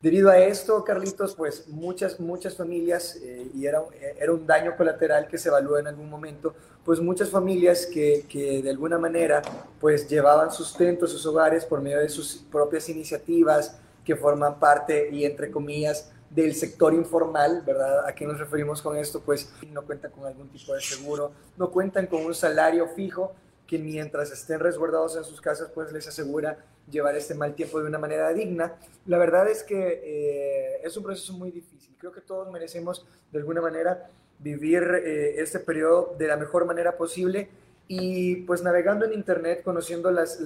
Debido a esto, Carlitos, pues muchas, muchas familias, eh, y era, era un daño colateral que se evalúa en algún momento, pues muchas familias que, que, de alguna manera pues llevaban sustento a sus hogares por medio de sus propias iniciativas que forman parte y entre comillas del sector informal, ¿verdad? ¿A qué nos referimos con esto? Pues no cuentan con algún tipo de seguro, no cuentan con un salario fijo que mientras estén resguardados en sus casas, pues les asegura llevar este mal tiempo de una manera digna. La verdad es que eh, es un proceso muy difícil. Creo que todos merecemos de alguna manera vivir eh, este periodo de la mejor manera posible y pues navegando en Internet, conociendo las,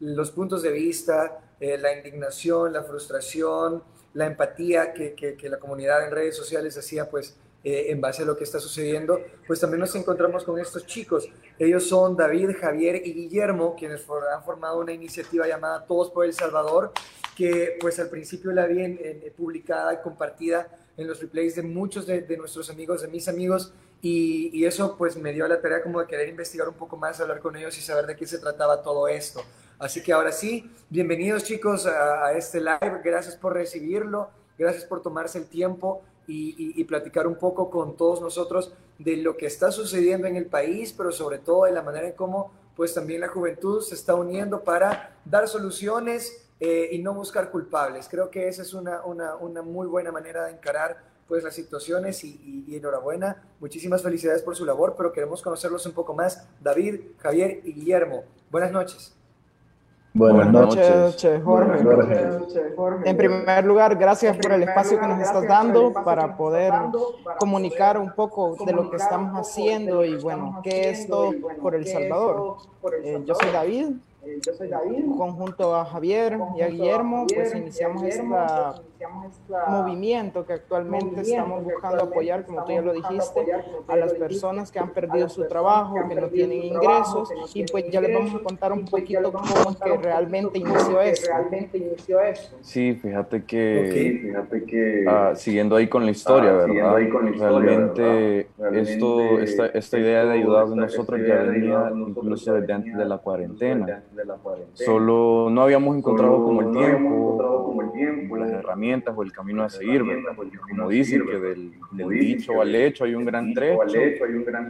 los puntos de vista, eh, la indignación, la frustración, la empatía que la comunidad en redes sociales hacía, pues eh, en base a lo que está sucediendo, pues también nos encontramos con estos chicos. Ellos son David, Javier y Guillermo, quienes han formado una iniciativa llamada Todos por El Salvador, que pues al principio la vi en, publicada y compartida en los replays de muchos de, nuestros amigos, de mis amigos, y, y, eso pues me dio la tarea como de querer investigar un poco más, hablar con ellos y saber de qué se trataba todo esto. Así que ahora sí, bienvenidos chicos a, a este live, gracias por recibirlo, gracias por tomarse el tiempo y, platicar un poco con todos nosotros de lo que está sucediendo en el país, pero sobre todo de la manera en cómo pues también la juventud se está uniendo para dar soluciones eh, y no buscar culpables. Creo que esa es una, una, una muy buena manera de encarar pues las situaciones y, y, enhorabuena. Muchísimas felicidades por su labor, pero queremos conocerlos un poco más. David, Javier y Guillermo, buenas noches. Buenas, noches, Jorge. En primer lugar, gracias por el espacio que nos estás dando para poder comunicar un poco de lo que estamos haciendo y bueno, qué es todo por El Salvador. Eh, yo soy David, yo soy David. Conjunto a Javier y a Guillermo, pues iniciamos este movimiento que actualmente estamos buscando apoyar, como tú ya lo dijiste, a las personas que han perdido su trabajo, que no tienen ingresos, y pues ya les vamos a contar un poquito cómo es que realmente inició esto. Sí, fíjate que, ah, siguiendo ahí con la historia, ah, ¿verdad? realmente, esto, esta, esta idea de ayudar a nosotros ya venía incluso desde antes de la cuarentena Solo no habíamos encontrado como el tiempo, las herramientas o el camino a seguir, ¿verdad? como dicen que del, dicho al hecho hay un gran trecho.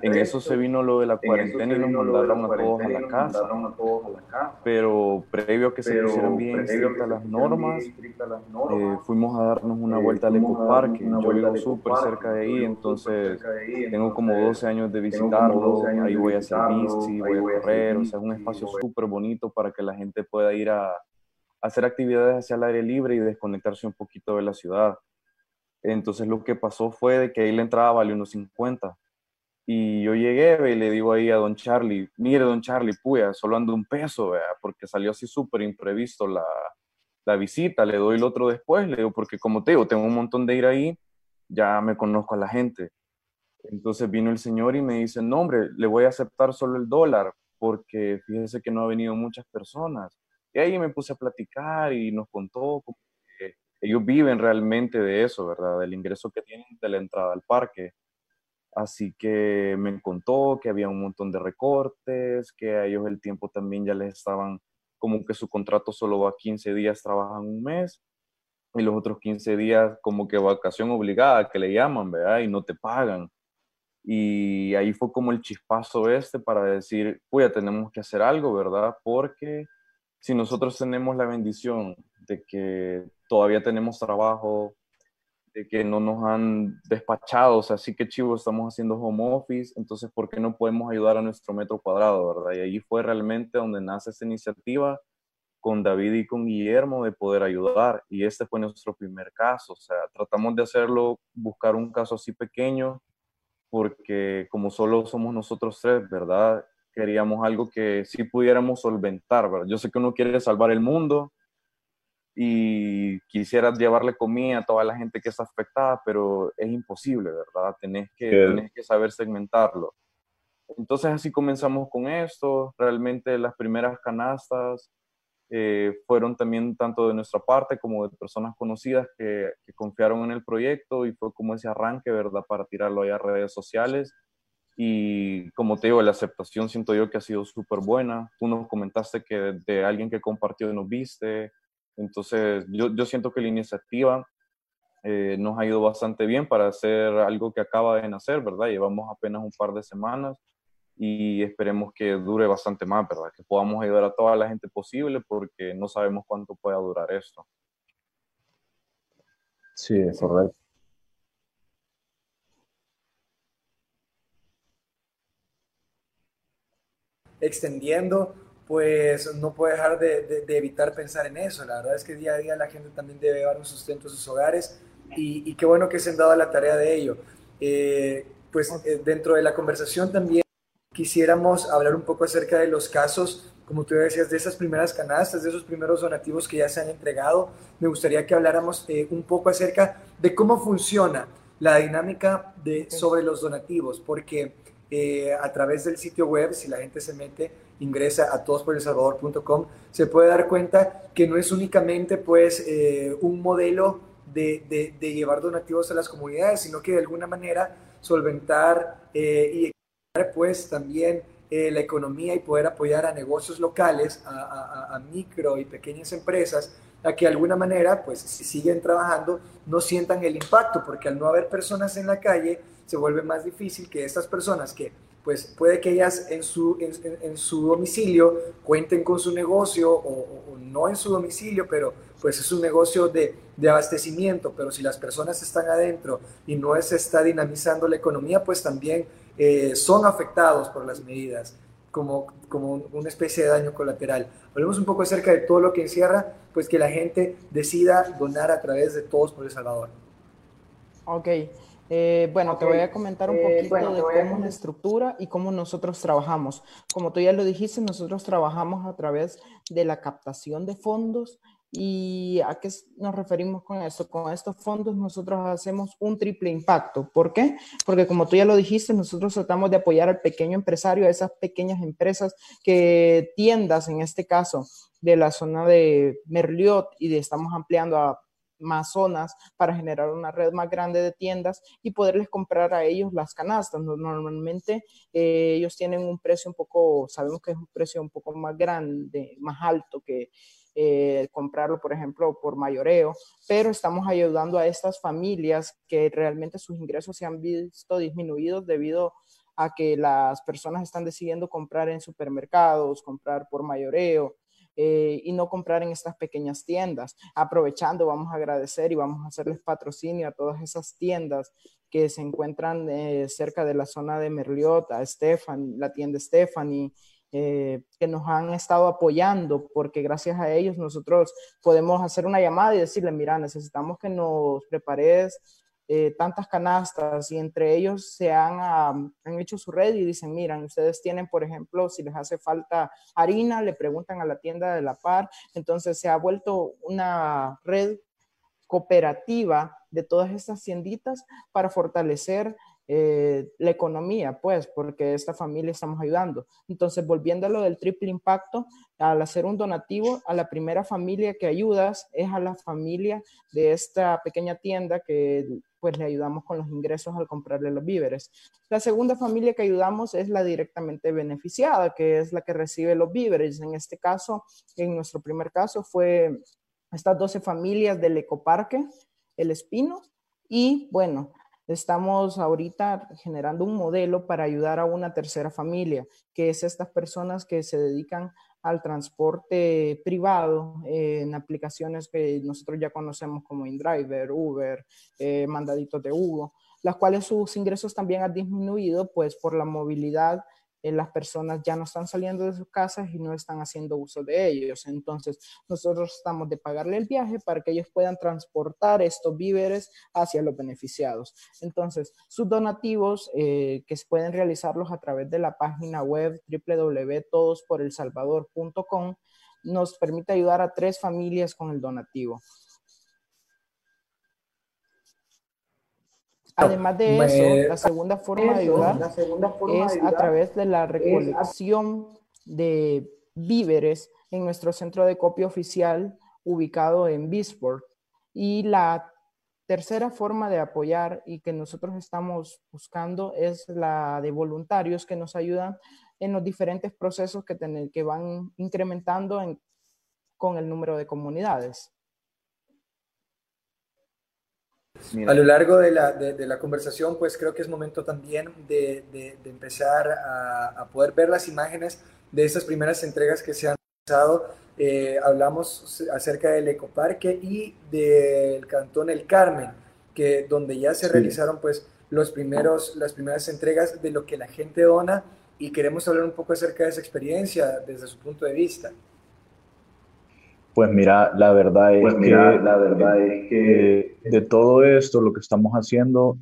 En eso se vino lo de la cuarentena y nos mandaron a todos a la casa. Pero previo a que se pusieran bien estrictas las normas, eh, fuimos a darnos una vuelta al ecoparque. Yo vivo súper cerca de ahí, entonces tengo como 12 años de visitarlo. Ahí voy a hacer bici, voy a correr, o sea, es un espacio súper bonito para que la gente pueda ir a, hacer actividades hacia el aire libre y desconectarse un poquito de la ciudad. Entonces lo que pasó fue de que ahí la entrada valió unos 50. Y yo llegué y le digo ahí a don Charlie, mire don Charlie, puya, solo ando un peso, porque salió así súper imprevisto la, la, visita, le doy el otro después, le digo, porque como te digo, tengo un montón de ir ahí, ya me conozco a la gente. Entonces vino el señor y me dice, no hombre, le voy a aceptar solo el dólar, porque fíjese que no ha venido muchas personas. Y ahí me puse a platicar y nos contó que ellos viven realmente de eso, ¿verdad? Del ingreso que tienen de la entrada al parque. Así que me contó que había un montón de recortes, que a ellos el tiempo también ya les estaban, como que su contrato solo va 15 días, trabajan un mes, y los otros 15 días como que vacación obligada, que le llaman, ¿verdad? Y no te pagan. Y ahí fue como el chispazo este para decir, pues ya tenemos que hacer algo, ¿verdad? Porque si nosotros tenemos la bendición de que todavía tenemos trabajo, de que no nos han despachado, o sea, sí que chivo, estamos haciendo home office, entonces, ¿por qué no podemos ayudar a nuestro metro cuadrado, verdad? Y ahí fue realmente donde nace esta iniciativa con David y con Guillermo de poder ayudar. Y este fue nuestro primer caso, o sea, tratamos de hacerlo, buscar un caso así pequeño, porque como solo somos nosotros tres, ¿verdad? Queríamos algo que sí pudiéramos solventar, ¿verdad? Yo sé que uno quiere salvar el mundo y quisiera llevarle comida a toda la gente que está afectada, pero es imposible, ¿verdad? Tenés que, tenés que saber segmentarlo. Entonces así comenzamos con esto, realmente las primeras canastas eh, fueron también tanto de nuestra parte como de personas conocidas que, confiaron en el proyecto y fue como ese arranque, ¿verdad?, para tirarlo allá a redes sociales. Y como te digo, la aceptación siento yo que ha sido súper buena. Tú nos comentaste que de, alguien que compartió nos viste, Entonces, yo, yo siento que la iniciativa eh, nos ha ido bastante bien para hacer algo que acaba de nacer, ¿verdad? Llevamos apenas un par de semanas y esperemos que dure bastante más, ¿verdad? Que podamos ayudar a toda la gente posible porque no sabemos cuánto pueda durar esto. Sí, es correcto. Extendiendo, pues no puede dejar de, evitar pensar en eso. La verdad es que día a día la gente también debe llevar un sustento a sus hogares y, qué bueno que se han dado la tarea de ello. Eh, pues eh, dentro de la conversación también quisiéramos hablar un poco acerca de los casos, como tú decías, de esas primeras canastas, de esos primeros donativos que ya se han entregado. Me gustaría que habláramos eh, un poco acerca de cómo funciona la dinámica de, sobre los donativos, porque a través del sitio web, si la gente se mete, ingresa a todosporelsalvador.com, se puede dar cuenta que no es únicamente pues un modelo de, llevar donativos a las comunidades, sino que de alguna manera solventar eh, y pues también eh, la economía y poder apoyar a negocios locales, a, micro y pequeñas empresas, a que de alguna manera, pues si siguen trabajando, no sientan el impacto, porque al no haber personas en la calle, se vuelve más difícil que estas personas que pues puede que ellas en su, en, su domicilio cuenten con su negocio o, no en su domicilio, pero pues es un negocio de, de, abastecimiento, pero si las personas están adentro y no se está dinamizando la economía, pues también eh, son afectados por las medidas como, como una especie de daño colateral. Hablemos un poco acerca de todo lo que encierra, pues que la gente decida donar a través de Todos por El Salvador. Ok, eh, bueno, te voy a comentar un eh, poquito de cómo es la estructura y cómo nosotros trabajamos. Como tú ya lo dijiste, nosotros trabajamos a través de la captación de fondos. ¿Y a qué nos referimos con esto? Con estos fondos nosotros hacemos un triple impacto. ¿Por qué? Porque como tú ya lo dijiste, nosotros tratamos de apoyar al pequeño empresario, a esas pequeñas empresas que tiendas, en este caso, de la zona de Merliot y de, estamos ampliando a más zonas para generar una red más grande de tiendas y poderles comprar a ellos las canastas. Normalmente eh, ellos tienen un precio un poco, sabemos que es un precio un poco más grande, más alto que eh, comprarlo, por ejemplo, por mayoreo, pero estamos ayudando a estas familias que realmente sus ingresos se han visto disminuidos debido a que las personas están decidiendo comprar en supermercados, comprar por mayoreo, eh, y no comprar en estas pequeñas tiendas. Aprovechando, vamos a agradecer y vamos a hacerles patrocinio a todas esas tiendas que se encuentran eh, cerca de la zona de Merliot, a Stefan, la tienda Stephanie, eh, que nos han estado apoyando, porque gracias a ellos nosotros podemos hacer una llamada y decirle, mira, necesitamos que nos prepares eh, tantas canastas y entre ellos se han, han, hecho su red y dicen, miran, ustedes tienen, por ejemplo, si les hace falta harina, le preguntan a la tienda de la par. Entonces se ha vuelto una red cooperativa de todas estas tienditas para fortalecer eh, la economía, pues, porque esta familia estamos ayudando. Entonces, volviendo a lo del triple impacto, al hacer un donativo, a la primera familia que ayudas es a la familia de esta pequeña tienda que pues le ayudamos con los ingresos al comprarle los víveres. La segunda familia que ayudamos es la directamente beneficiada, que es la que recibe los víveres. En este caso, en nuestro primer caso, fue estas 12 familias del ecoparque, El Espino, y bueno, Estamos ahorita generando un modelo para ayudar a una tercera familia, que es estas personas que se dedican al transporte privado en aplicaciones que nosotros ya conocemos como InDriver, Uber, eh, Mandaditos de Hugo, las cuales sus ingresos también han disminuido pues por la movilidad eh, las personas ya no están saliendo de sus casas y no están haciendo uso de ellos. Entonces, nosotros estamos de pagarle el viaje para que ellos puedan transportar estos víveres hacia los beneficiados. Entonces, sus donativos eh, que se pueden realizarlos a través de la página web www.todosporelsalvador.com nos permite ayudar a tres familias con el donativo. Además de eso, la segunda forma de ayudar es a través de la recolección de víveres en nuestro centro de copia oficial ubicado en Bisport. Y la tercera forma de apoyar y que nosotros estamos buscando es la de voluntarios que nos ayudan en los diferentes procesos que, que van incrementando en con el número de comunidades. A lo largo de la, de, la, conversación, pues creo que es momento también de, de empezar a, a, poder ver las imágenes de estas primeras entregas que se han realizado. Eh, hablamos acerca del ecoparque y del cantón El Carmen, que donde ya se realizaron pues los primeros, las primeras entregas de lo que la gente dona y queremos hablar un poco acerca de esa experiencia desde su punto de vista. Pues mira, la verdad es pues que, la verdad es que de todo esto, lo que estamos haciendo,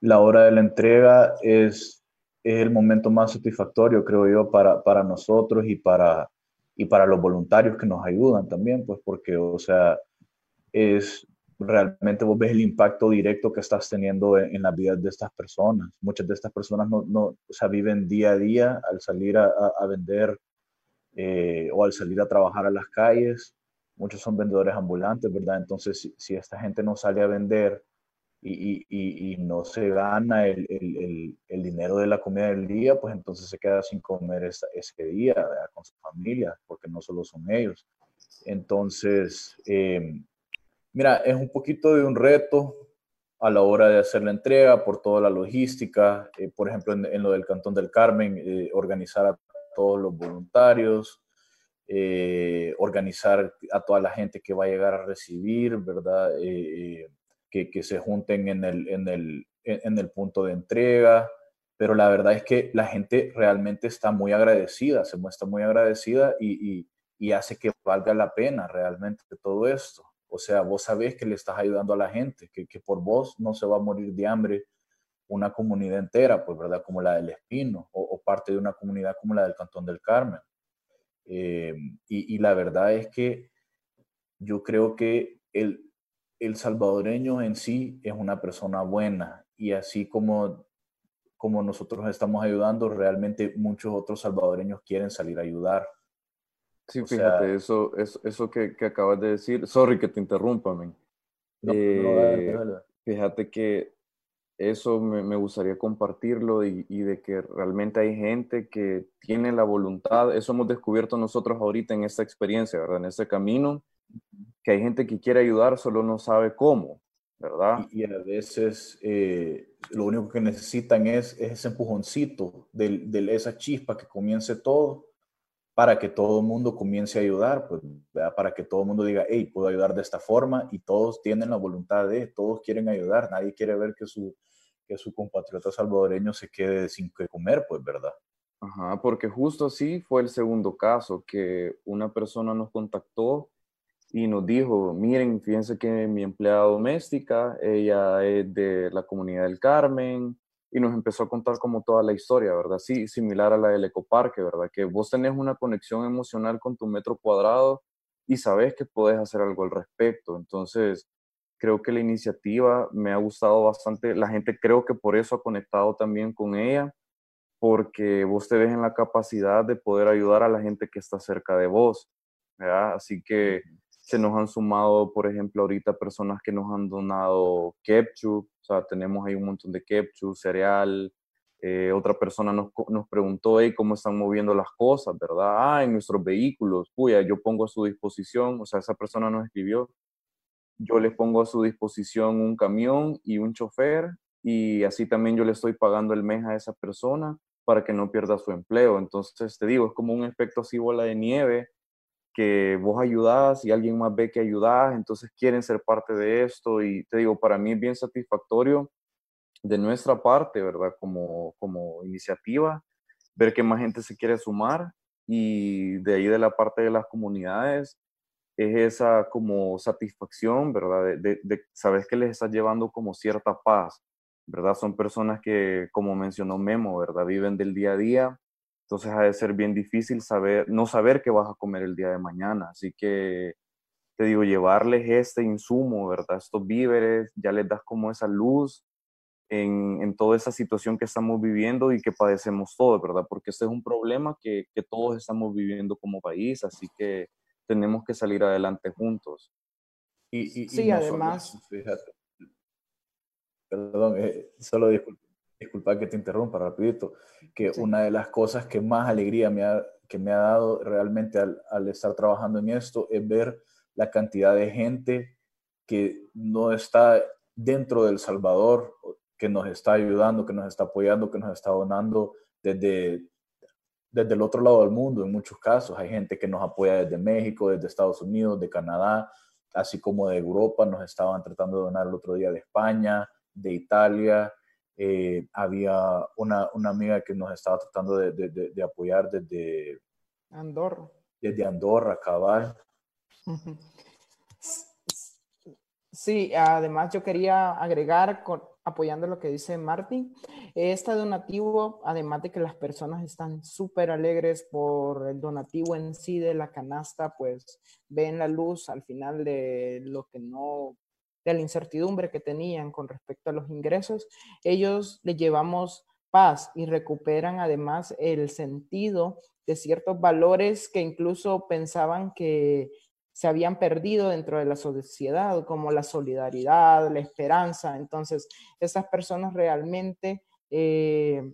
la hora de la entrega es, es el momento más satisfactorio, creo yo, para, para nosotros y para, y para los voluntarios que nos ayudan también, pues porque, o sea, es realmente vos ves el impacto directo que estás teniendo en, la vida de estas personas. Muchas de estas personas no, no o sea, viven día a día al salir a, a, vender eh, o al salir a trabajar a las calles muchos son vendedores ambulantes, ¿verdad? Entonces, si, esta gente no sale a vender y, no se gana el, dinero de la comida del día, pues entonces se queda sin comer ese día con su familia, porque no solo son ellos. Entonces, em, mira, es un poquito de un reto a la hora de hacer la entrega por toda la logística, eh, por ejemplo, en, lo del Cantón del Carmen, eh, organizar a todos los voluntarios, eh, organizar a toda la gente que va a llegar a recibir, ¿verdad? Eh, eh, que, que, se junten en el, en, el, en el punto de entrega, pero la verdad es que la gente realmente está muy agradecida, se muestra muy agradecida y, hace que valga la pena realmente todo esto. O sea, vos sabés que le estás ayudando a la gente, que, que por vos no se va a morir de hambre una comunidad entera, pues, ¿verdad? Como la del Espino o parte de una comunidad como la del Cantón del Carmen. Eh, y, la verdad es que yo creo que el, el salvadoreño en sí es una persona buena y así como, como nosotros estamos ayudando, realmente muchos otros salvadoreños quieren salir a ayudar. Sí, fíjate, eso, eso, eso que, que, acabas de decir, sorry que te interrumpa, eh, fíjate que eso me, gustaría compartirlo y, de que realmente hay gente que tiene la voluntad, eso hemos descubierto nosotros ahorita en esta experiencia, ¿verdad? En este camino, que hay gente que quiere ayudar, solo no sabe cómo, ¿verdad? Y, a veces eh, lo único que necesitan es, ese empujoncito de, de, esa chispa que comience todo para que todo el mundo comience a ayudar, pues, para que todo el mundo diga, hey, puedo ayudar de esta forma y todos tienen la voluntad de, todos quieren ayudar, nadie quiere ver que su, que su compatriota salvadoreño se quede sin que comer, pues, ¿verdad? Ajá, porque justo así fue el segundo caso, que una persona nos contactó y nos dijo, miren, fíjense que mi empleada doméstica, ella es de la comunidad del Carmen, y nos empezó a contar como toda la historia, ¿verdad? Sí, similar a la del ecoparque, ¿verdad? Que vos tenés una conexión emocional con tu metro cuadrado y sabes que puedes hacer algo al respecto. Entonces, creo que la iniciativa me ha gustado bastante. La gente creo que por eso ha conectado también con ella, porque vos te ves en la capacidad de poder ayudar a la gente que está cerca de vos, ¿verdad? Así que se nos han sumado, por ejemplo, ahorita personas que nos han donado ketchup, o sea, tenemos ahí un montón de ketchup, cereal. Eh, otra persona nos, nos preguntó, hey, ¿cómo están moviendo las cosas, verdad? Ah, en nuestros vehículos, puya, yo pongo a su disposición, o sea, esa persona nos escribió, yo les pongo a su disposición un camión y un chofer y así también yo le estoy pagando el mes a esa persona para que no pierda su empleo. Entonces, te digo, es como un efecto así bola de nieve que vos ayudás y alguien más ve que ayudás, entonces quieren ser parte de esto y te digo, para mí es bien satisfactorio de nuestra parte, ¿verdad? Como, como iniciativa, ver que más gente se quiere sumar y de ahí de la parte de las comunidades es esa como satisfacción, ¿verdad? De, de, sabes que les estás llevando como cierta paz, ¿verdad? Son personas que, como mencionó Memo, ¿verdad? Viven del día a día entonces ha de ser bien difícil saber, no saber qué vas a comer el día de mañana. Así que te digo, llevarles este insumo, ¿verdad? Estos víveres, ya les das como esa luz en, en, toda esa situación que estamos viviendo y que padecemos todos, ¿verdad? Porque este es un problema que, que todos estamos viviendo como país, así que tenemos que salir adelante juntos. Y, y sí, además. fíjate, perdón, eh, solo disculpa disculpa que te interrumpa rapidito, que una de las cosas que más alegría me ha que me ha dado realmente al, al, estar trabajando en esto es ver la cantidad de gente que no está dentro del Salvador, que nos está ayudando, que nos está apoyando, que nos está donando desde, desde el otro lado del mundo en muchos casos. Hay gente que nos apoya desde México, desde Estados Unidos, de Canadá, así como de Europa. Nos estaban tratando de donar el otro día de España, de Italia. Eh, había una, una, amiga que nos estaba tratando de, de, de, apoyar desde Andorra. Desde Andorra, cabal. Sí, además yo quería agregar, apoyando lo que dice Martín, este donativo, además de que las personas están súper alegres por el donativo en sí de la canasta, pues ven la luz al final de lo que no, de la incertidumbre que tenían con respecto a los ingresos, ellos le llevamos paz y recuperan además el sentido de ciertos valores que incluso pensaban que se habían perdido dentro de la sociedad, como la solidaridad, la esperanza. Entonces, esas personas realmente, eh,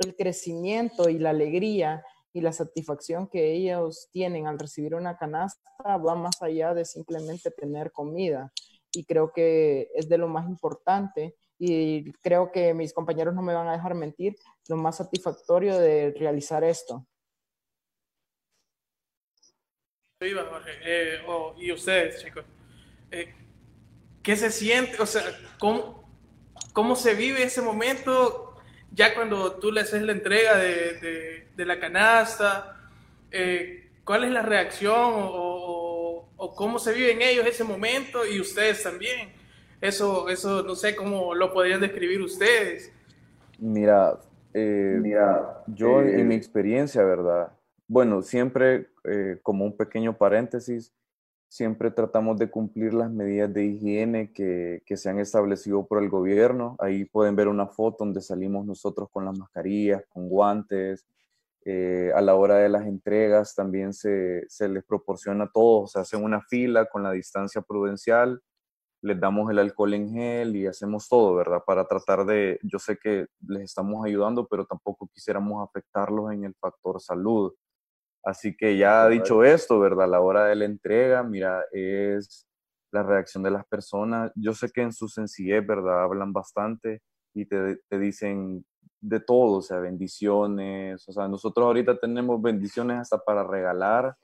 el crecimiento y la alegría y la satisfacción que ellos tienen al recibir una canasta va más allá de simplemente tener comida. Y creo que es de lo más importante y creo que mis compañeros no me van a dejar mentir, lo más satisfactorio de realizar esto. Eh, y ustedes, chicos. Eh, ¿Qué se siente? O sea, ¿cómo, ¿cómo se vive ese momento ya cuando tú le haces la entrega de, de, la canasta? Eh, ¿Cuál es la reacción o, o, cómo se vive en ellos ese momento y ustedes también? Eso, eso no sé cómo lo podrían describir ustedes. Mira, Mira yo en mi experiencia, ¿verdad? Bueno, siempre eh, como un pequeño paréntesis, siempre tratamos de cumplir las medidas de higiene que, que, se han establecido por el gobierno. Ahí pueden ver una foto donde salimos nosotros con las mascarillas, con guantes. Eh, a la hora de las entregas también se, se les proporciona todo, se hace una fila con la distancia prudencial, les damos el alcohol en gel y hacemos todo, ¿verdad? Para tratar de, yo sé que les estamos ayudando, pero tampoco quisiéramos afectarlos en el factor salud. Así que ya dicho esto, ¿verdad? La hora de la entrega, mira, es la reacción de las personas. Yo sé que en su sencillez, ¿verdad? Hablan bastante y te, te dicen de todo, o sea, bendiciones. O sea, nosotros ahorita tenemos bendiciones hasta para regalar.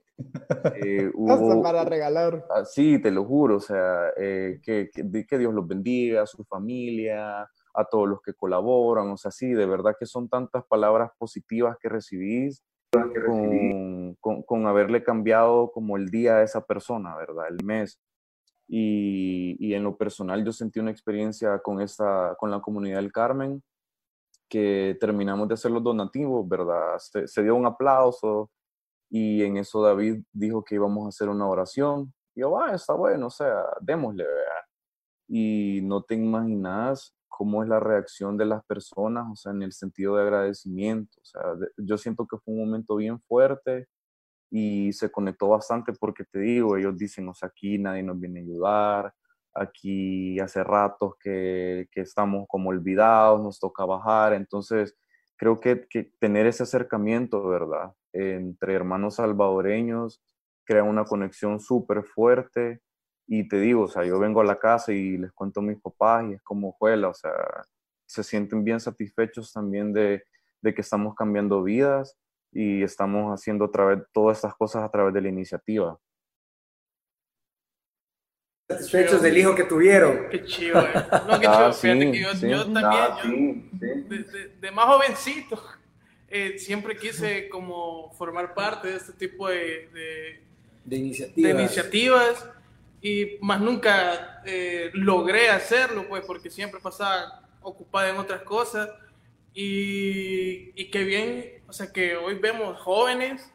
Eh, hasta para regalar. Ah, sí, te lo juro, o sea, eh, que, que, que, Dios los bendiga, a su familia, a todos los que colaboran, o sea, sí, de verdad que son tantas palabras positivas que recibís con, con, haberle cambiado como el día a esa persona, ¿verdad? El mes. Y, y, en lo personal yo sentí una experiencia con, esta, con la comunidad del Carmen, que terminamos de hacer los donativos, ¿verdad? Se, dio un aplauso y en eso David dijo que íbamos a hacer una oración. Y yo, ah, está bueno, o sea, démosle, ¿verdad? Y no te imaginas cómo es la reacción de las personas, o sea, en el sentido de agradecimiento. O sea, yo siento que fue un momento bien fuerte y se conectó bastante porque te digo, ellos dicen, o sea, aquí nadie nos viene a ayudar, aquí hace ratos que, que estamos como olvidados, nos toca bajar, entonces creo que, que tener ese acercamiento, ¿verdad? Entre hermanos salvadoreños crea una conexión súper fuerte y te digo, o sea, yo vengo a la casa y les cuento a mis papás y es como juela, o sea, se sienten bien satisfechos también de, de que estamos cambiando vidas y estamos haciendo a través, todas estas cosas a través de la iniciativa. Satisfechos del hijo que tuvieron. Qué chido, eh. No, qué ah, chido. Fíjate que yo, yo también, ah, yo, de, más jovencito, eh, siempre quise como formar parte de este tipo de, de, de iniciativas. De iniciativas y más nunca eh, logré hacerlo, pues, porque siempre pasaba ocupada en otras cosas. Y, y qué bien, o sea, que hoy vemos jóvenes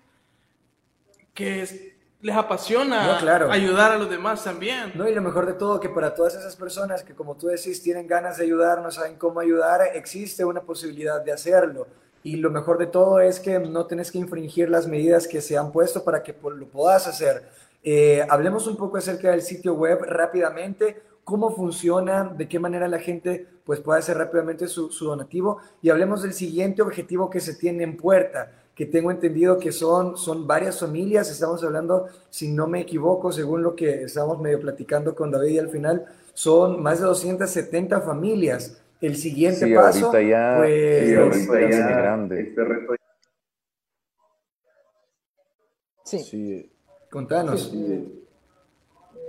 que les apasiona ayudar a los demás también. No, y lo mejor de todo, que para todas esas personas que, como tú decís, tienen ganas de ayudar, no saben cómo ayudar, existe una posibilidad de hacerlo. Y lo mejor de todo es que no tienes que infringir las medidas que se han puesto para que lo puedas hacer eh, hablemos un poco acerca del sitio web rápidamente, cómo funciona, de qué manera la gente pues, puede hacer rápidamente su, donativo y hablemos del siguiente objetivo que se tiene en puerta, que tengo entendido que son, son varias familias, estamos hablando, si no me equivoco, según lo que estamos medio platicando con David y al final, son más de 270 familias. El siguiente paso, ahorita ya, pues, grande. Este sí. sí. Contanos.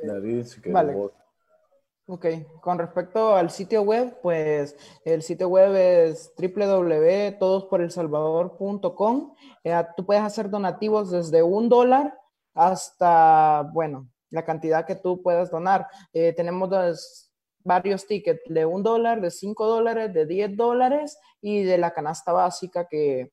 David, si vale. Ok, con respecto al sitio web, pues el sitio web es www.todosporelsalvador.com. Eh, tú puedes hacer donativos desde un dólar hasta, bueno, la cantidad que tú puedas donar. Eh, tenemos varios tickets de un dólar, de cinco dólares, de diez dólares y de la canasta básica que,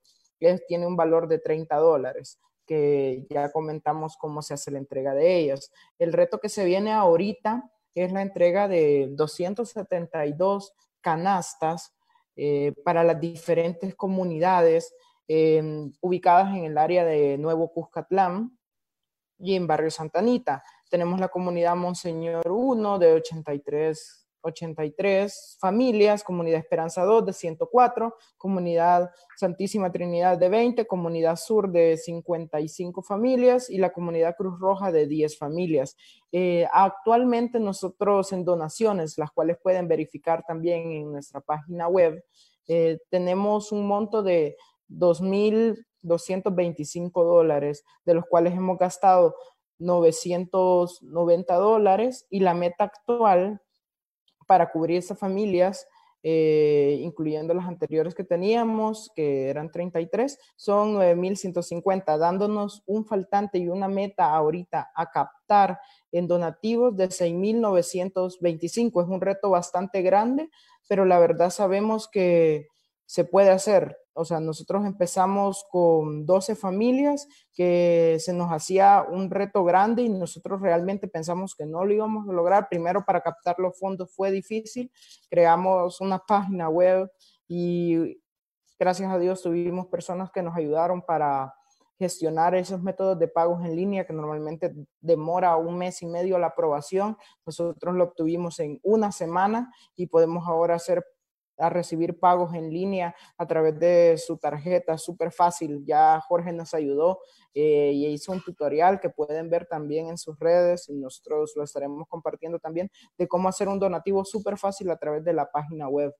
tiene un valor de 30 dólares que ya comentamos cómo se hace la entrega de ellos. El reto que se viene ahorita es la entrega de 272 canastas eh, para las diferentes comunidades em, ubicadas en el área de Nuevo Cuscatlán y en Barrio Santanita. Tenemos la comunidad Monseñor 1 de 83 83 familias, Comunidad Esperanza 2 de 104, Comunidad Santísima Trinidad de 20, Comunidad Sur de 55 familias y la Comunidad Cruz Roja de 10 familias. Eh, actualmente nosotros en donaciones, las cuales pueden verificar también en nuestra página web, eh, tenemos un monto de 2.225 dólares, de los cuales hemos gastado 990 dólares y la meta actual para cubrir esas familias, eh, incluyendo las anteriores que teníamos, que eran 33, son 9.150, dándonos un faltante y una meta ahorita a captar en donativos de 6.925. Es un reto bastante grande, pero la verdad sabemos que se puede hacer. O sea, nosotros empezamos con 12 familias que se nos hacía un reto grande y nosotros realmente pensamos que no lo íbamos a lograr. Primero, para captar los fondos fue difícil. Creamos una página web y gracias a Dios tuvimos personas que nos ayudaron para gestionar esos métodos de pagos en línea que normalmente demora un mes y medio la aprobación. Nosotros lo obtuvimos en una semana y podemos ahora hacer a recibir pagos en línea a través de su tarjeta, súper fácil. Ya Jorge nos ayudó eh, y hizo un tutorial que pueden ver también en sus redes y nosotros lo estaremos compartiendo también de cómo hacer un donativo súper fácil a través de la página web.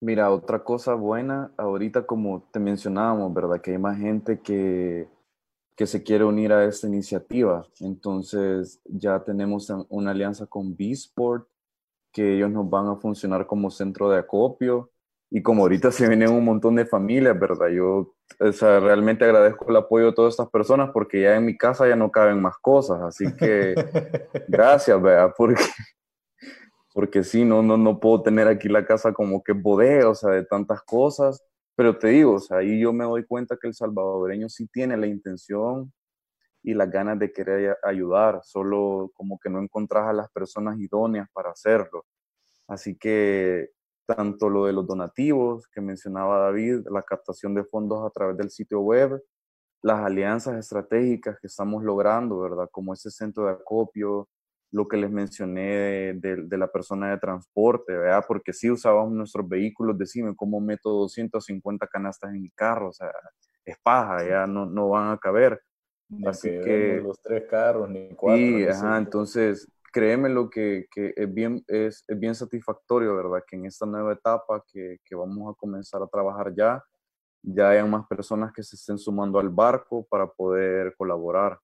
Mira, otra cosa buena, ahorita como te mencionábamos, ¿verdad? Que hay más gente que, que se quiere unir a esta iniciativa. Entonces ya tenemos una alianza con B-Sport que ellos nos van a funcionar como centro de acopio. Y como ahorita se vienen un montón de familias, ¿verdad? Yo o sea, realmente agradezco el apoyo de todas estas personas porque ya en mi casa ya no caben más cosas. Así que gracias, ¿verdad? Porque, porque sí, no, no, no puedo tener aquí la casa como que bodega, o sea, de tantas cosas. Pero te digo, o sea, ahí yo me doy cuenta que el salvadoreño sí tiene la intención y las ganas de querer ayudar, solo como que no encontrás a las personas idóneas para hacerlo. Así que tanto lo de los donativos que mencionaba David, la captación de fondos a través del sitio web, las alianzas estratégicas que estamos logrando, ¿verdad? Como ese centro de acopio, lo que les mencioné de, la persona de transporte, ¿verdad? Porque si usábamos nuestros vehículos, decime, ¿cómo meto 250 canastas en mi carro? O sea, es paja, ya no, no van a caber. Así que, los tres carros ni cuatro. Sí, ajá, entonces créeme lo que, que, es, bien, es, es, bien satisfactorio, ¿verdad? Que en esta nueva etapa que, que, vamos a comenzar a trabajar ya, ya hayan más personas que se estén sumando al barco para poder colaborar.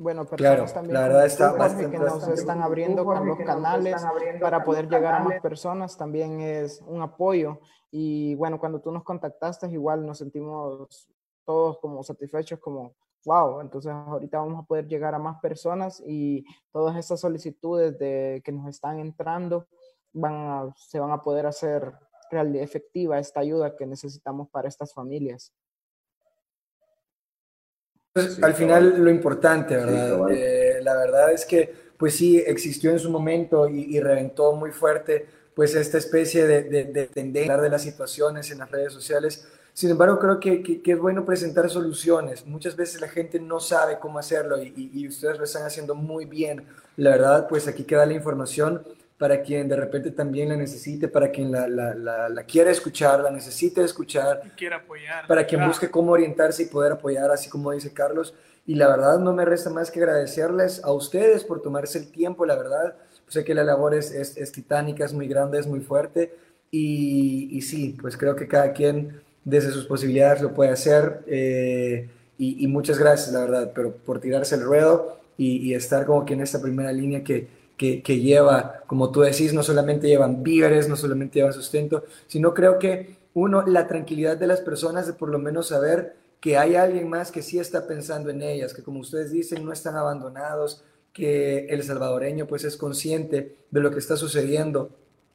bueno, personas también la verdad está que nos están abriendo con los canales para poder llegar a más personas también es un apoyo. Y bueno, cuando tú nos contactaste, igual nos sentimos todos como satisfechos, como wow, entonces ahorita vamos a poder llegar a más personas y todas esas solicitudes de que nos están entrando van se van a poder hacer realmente efectiva esta ayuda que necesitamos para estas familias al final lo importante, ¿verdad? Eh, la verdad es que, pues sí, existió en su momento y, reventó muy fuerte, pues esta especie de, de, de tendencia de las situaciones en las redes sociales. Sin embargo, creo que, que, es bueno presentar soluciones. Muchas veces la gente no sabe cómo hacerlo y, y, ustedes lo están haciendo muy bien. La verdad, pues aquí queda la información para quien de repente también la necesite, para quien la, la, la, quiera escuchar, la necesite escuchar, quiera apoyar, para quien busque cómo orientarse y poder apoyar, así como dice Carlos. Y la verdad no me resta más que agradecerles a ustedes por tomarse el tiempo, la verdad. Sé que la labor es, es, titánica, es muy grande, es muy fuerte. Y, y, sí, pues creo que cada quien desde sus posibilidades lo puede hacer. Eh, y, muchas gracias, la verdad, pero por tirarse el ruedo y, y estar como que en esta primera línea que, que, lleva, como tú decís, no solamente llevan víveres, no solamente llevan sustento, sino creo que uno, la tranquilidad de las personas de por lo menos saber que hay alguien más que sí está pensando en ellas, que como ustedes dicen, no están abandonados, que el salvadoreño pues es consciente de lo que está sucediendo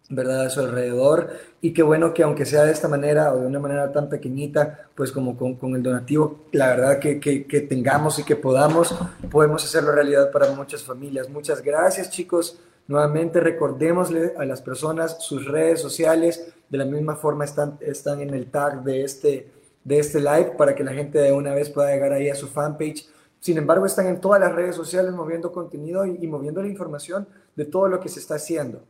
¿verdad? A su alrededor. Y qué bueno que aunque sea de esta manera o de una manera tan pequeñita, pues como con, con el donativo, la verdad que, que, que, tengamos y que podamos, podemos hacerlo realidad para muchas familias. Muchas gracias chicos. Nuevamente recordémosle a las personas sus redes sociales, de la misma forma están, están en el tag de este, de este live para que la gente de una vez pueda llegar ahí a su fanpage. Sin embargo, están en todas las redes sociales moviendo contenido y, y moviendo la información de todo lo que se está haciendo.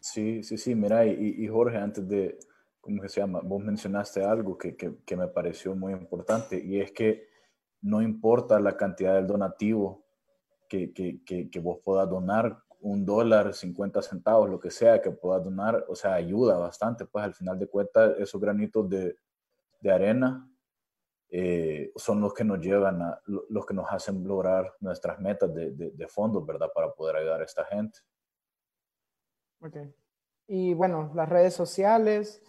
Sí, sí, sí, mira, y, Jorge, antes de, ¿cómo se llama? Vos mencionaste algo que, que, me pareció muy importante y es que no importa la cantidad del donativo que, que vos puedas donar, un dólar, 50 centavos, lo que sea que puedas donar, o sea, ayuda bastante, pues al final de cuentas esos granitos de, de arena eh, son los que nos llevan a, los que nos hacen lograr nuestras metas de, de, fondos, ¿verdad? Para poder ayudar a esta gente. Y bueno, las redes sociales.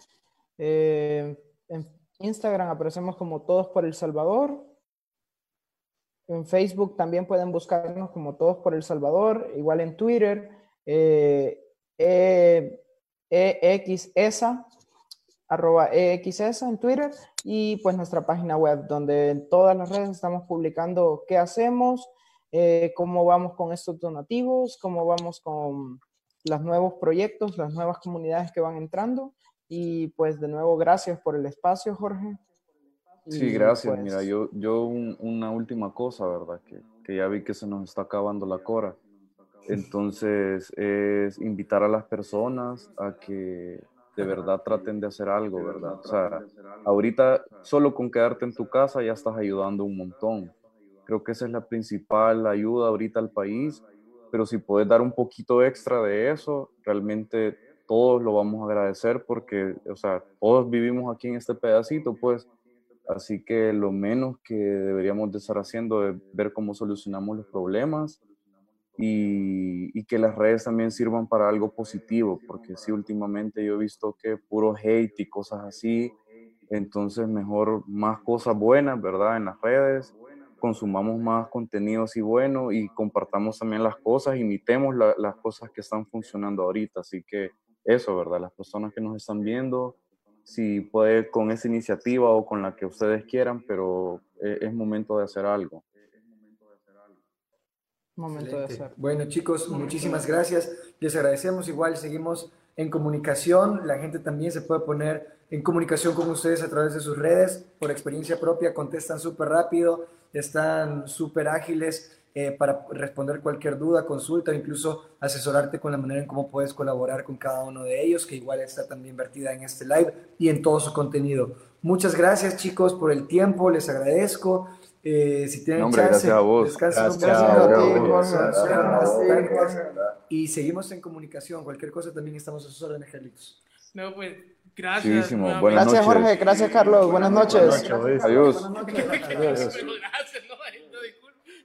Eh, en Instagram aparecemos como Todos por El Salvador. En Facebook también pueden buscarnos como Todos por El Salvador. Igual en Twitter. Eh, e, EXESA, arroba EXESA en Twitter. Y pues nuestra página web, donde en todas las redes estamos publicando qué hacemos, eh, cómo vamos con estos donativos, cómo vamos con los nuevos proyectos, las nuevas comunidades que van entrando. Y pues de nuevo, gracias por el espacio, Jorge. Sí, gracias. Pues Mira, yo, yo una última cosa, ¿verdad? Que, que ya vi que se nos está acabando la cora. Entonces, es invitar a las personas a que de verdad traten de hacer algo, ¿verdad? O sea, ahorita solo con quedarte en tu casa ya estás ayudando un montón. Creo que esa es la principal ayuda ahorita al país pero si puedes dar un poquito extra de eso, realmente todos lo vamos a agradecer porque, o sea, todos vivimos aquí en este pedacito, pues, así que lo menos que deberíamos de estar haciendo es ver cómo solucionamos los problemas y, que las redes también sirvan para algo positivo, porque sí, últimamente yo he visto que puro hate y cosas así, entonces mejor más cosas buenas, ¿verdad? En las redes consumamos más contenido así bueno y compartamos también las cosas, imitemos las cosas que están funcionando ahorita. Así que eso, ¿verdad? Las personas que nos están viendo, si puede con esa iniciativa o con la que ustedes quieran, pero e, es, momento de hacer algo. Momento de hacer. Bueno, chicos, muchísimas gracias. Les agradecemos. Igual seguimos en comunicación. La gente también se puede poner en comunicación con ustedes a través de sus redes. Por experiencia propia, contestan súper rápido están súper ágiles eh, para responder cualquier duda, consulta, incluso asesorarte con la manera en cómo puedes colaborar con cada uno de ellos, que igual está también vertida en este live y en todo su contenido. Muchas gracias chicos por el tiempo, les agradezco. Eh, si tienen chance, gracias a vos. Gracias, gracias, Y seguimos en comunicación. Cualquier cosa también estamos a sus órdenes, Carlitos. No, pues Gracias. gracias, Jorge. Gracias, Carlos. Buenas noches. Adiós. Adiós. Gracias, no,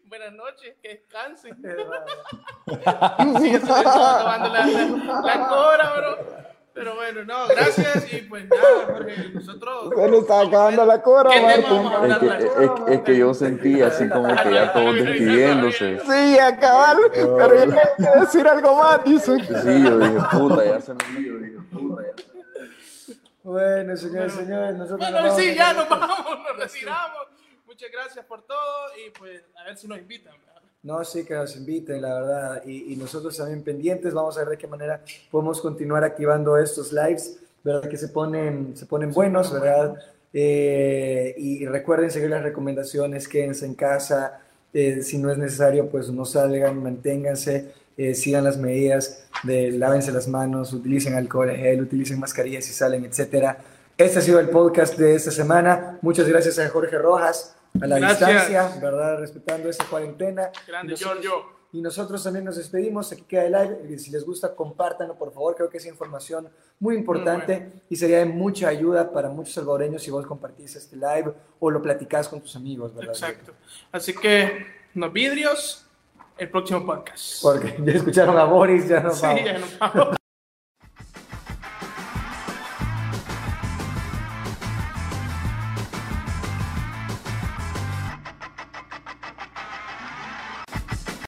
Buenas noches, que descansen. sí, tomando la, la, la cobra, bro. Pero bueno, no, gracias y pues nada, Jorge, nosotros... Bueno, está acabando la cobra, Martín. Es que, es, es que yo sentí así como que ya todos despidiéndose. Sí, acabar, pero yo tengo que decir algo más, dice. Sí, yo dije, puta, ya se me yo dije, puta, ya se bueno, señores, señores, nosotros. Bueno, sí, ya nos vamos, nos retiramos. Muchas gracias por todo y pues a ver si nos invitan. No, sí, que nos inviten, la verdad. Y, nosotros también pendientes, vamos a ver de qué manera podemos continuar activando estos lives, ¿verdad? Que se ponen, se ponen buenos, ¿verdad? Eh, y, recuerden seguir las recomendaciones, quédense en casa. Eh, si no es necesario, pues no salgan, manténganse, eh, sigan las medidas de lávense las manos, utilicen alcohol gel, utilicen mascarillas si salen, etcétera. Este ha sido el podcast de esta semana. Muchas gracias a Jorge Rojas, a la distancia, ¿verdad? Respetando esa cuarentena. Grande, Giorgio. Y nosotros también nos despedimos. Aquí queda el live. Si les gusta, compártanlo, por favor. Creo que es información muy importante y sería de mucha ayuda para muchos salvadoreños si vos compartís este live o lo platicás con tus amigos, ¿verdad? Exacto. Así que, no vidrios, el próximo podcast. Porque ya escucharon a Boris, ya no sí, ya no vamos.